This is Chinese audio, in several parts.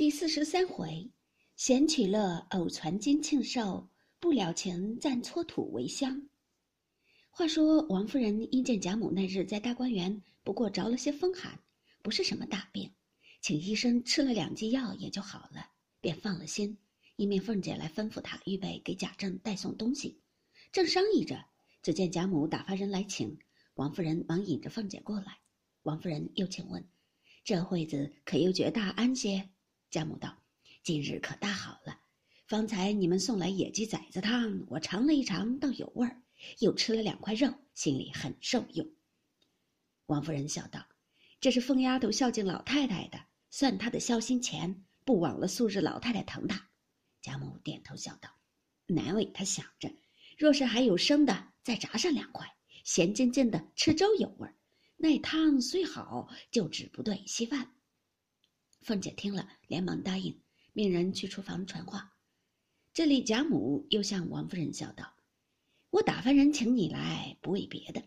第四十三回，闲取乐，偶传金庆寿；不了情，暂搓土为香。话说王夫人因见贾母那日在大观园不过着了些风寒，不是什么大病，请医生吃了两剂药也就好了，便放了心。一面凤姐来吩咐她预备给贾政带送东西，正商议着，只见贾母打发人来请王夫人，忙引着凤姐过来。王夫人又请问：“这会子可又觉大安些？”贾母道：“今日可大好了，方才你们送来野鸡崽子汤，我尝了一尝，倒有味儿，又吃了两块肉，心里很受用。”王夫人笑道：“这是疯丫头孝敬老太太的，算她的孝心钱，不枉了素日老太太疼她。”贾母点头笑道：“难为她想着，若是还有生的，再炸上两块，咸津津的吃粥有味儿。那汤虽好，就只不对稀饭。”凤姐听了，连忙答应，命人去厨房传话。这里贾母又向王夫人笑道：“我打发人请你来，不为别的。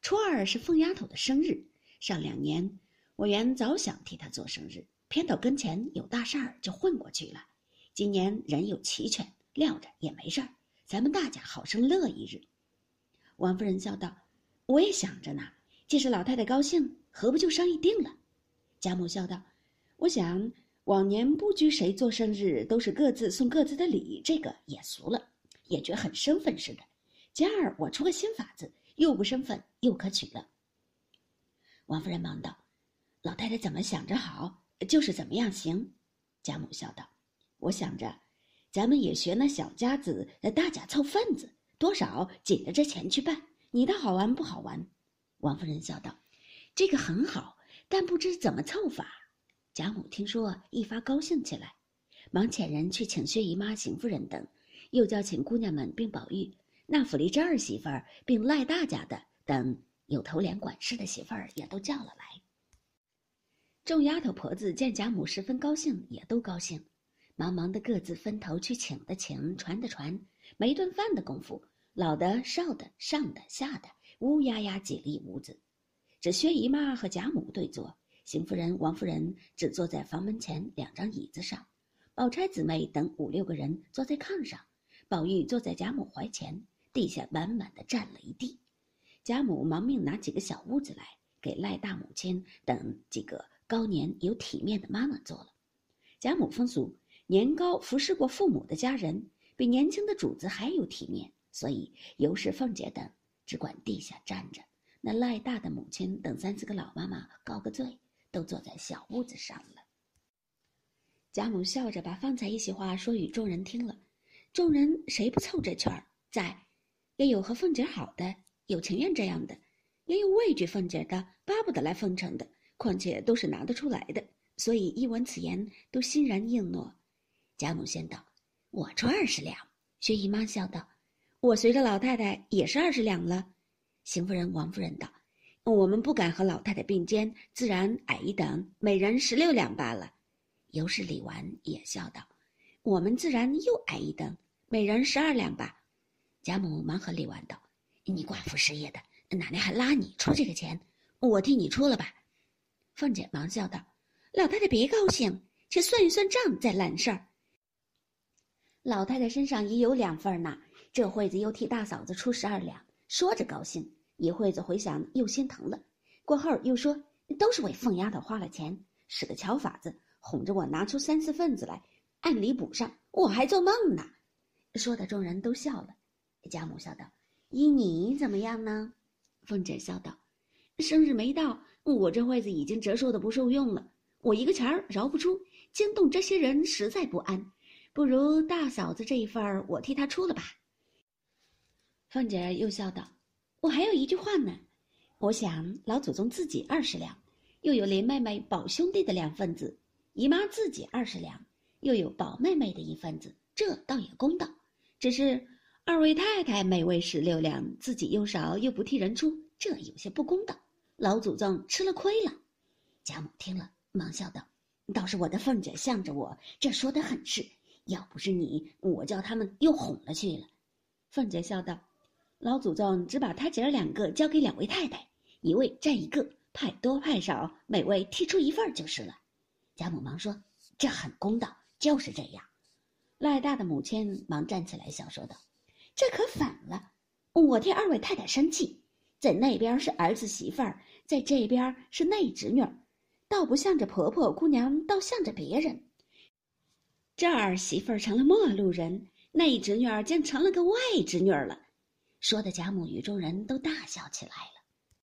初二是凤丫头的生日，上两年我原早想替她做生日，偏到跟前有大事儿，就混过去了。今年人又齐全，料着也没事儿，咱们大家好生乐一日。”王夫人笑道：“我也想着呢，既是老太太高兴，何不就商议定了？”贾母笑道。我想往年不拘谁做生日，都是各自送各自的礼，这个也俗了，也觉很生分似的。今儿我出个新法子，又不生分，又可取了。王夫人忙道：“老太太怎么想着好，就是怎么样行。”贾母笑道：“我想着，咱们也学那小家子，大家凑份子，多少紧着这钱去办。你的好玩不好玩？”王夫人笑道：“这个很好，但不知怎么凑法。”贾母听说，一发高兴起来，忙遣人去请薛姨妈、邢夫人等，又叫请姑娘们并宝玉、那府里这儿媳妇儿，并赖大家的等有头脸管事的媳妇儿也都叫了来。众丫头婆子见贾母十分高兴，也都高兴，忙忙的各自分头去请的请，传的传，没顿饭的功夫，老的、少的、上的、下的，乌压压挤了一屋子，只薛姨妈和贾母对坐。邢夫人、王夫人只坐在房门前两张椅子上，宝钗姊妹等五六个人坐在炕上，宝玉坐在贾母怀前，地下满满的占了一地。贾母忙命拿几个小屋子来，给赖大母亲等几个高年有体面的妈妈做了。贾母风俗，年高服侍过父母的家人，比年轻的主子还有体面，所以尤氏、凤姐等只管地下站着。那赖大的母亲等三四个老妈妈告个罪。都坐在小屋子上了。贾母笑着把方才一席话说与众人听了，众人谁不凑这圈儿？在，也有和凤姐好的，有情愿这样的，也有畏惧凤姐的，巴不得来奉承的。况且都是拿得出来的，所以一闻此言，都欣然应诺。贾母先道：“我出二十两。”薛姨妈笑道：“我随着老太太也是二十两了。”邢夫人、王夫人道。我们不敢和老太太并肩，自然矮一等，每人十六两罢了。尤氏、李纨也笑道：“我们自然又矮一等，每人十二两吧。”贾母忙和李纨道：“你寡妇失业的，奶奶还拉你出这个钱，我替你出了吧。”凤姐忙笑道：“老太太别高兴，且算一算账再揽事儿。老太太身上已有两份呢，这会子又替大嫂子出十二两，说着高兴。”一会子回想又心疼了，过后又说都是为凤丫头花了钱，使个巧法子哄着我拿出三四份子来，按理补上，我还做梦呢。说的众人都笑了。贾母笑道：“依你怎么样呢？”凤姐笑道：“生日没到，我这会子已经折寿的不受用了，我一个钱儿饶不出，惊动这些人实在不安，不如大嫂子这一份儿我替她出了吧。”凤姐又笑道。我还有一句话呢，我想老祖宗自己二十两，又有林妹妹、宝兄弟的两份子，姨妈自己二十两，又有宝妹妹的一份子，这倒也公道。只是二位太太每位十六两，自己又少，又不替人出，这有些不公道。老祖宗吃了亏了。贾母听了，忙笑道：“倒是我的凤姐向着我，这说的很是。要不是你，我叫他们又哄了去了。”凤姐笑道。老祖宗只把他姐儿两个交给两位太太，一位占一个，派多派少，每位剔出一份就是了。贾母忙说：“这很公道，就是这样。”赖大的母亲忙站起来笑说道：“这可反了，我替二位太太生气，在那边是儿子媳妇儿，在这边是内侄女儿，倒不向着婆婆姑娘，倒向着别人。这儿媳妇儿成了陌路人，内侄女儿竟成了个外侄女儿了。”说的贾母与众人都大笑起来。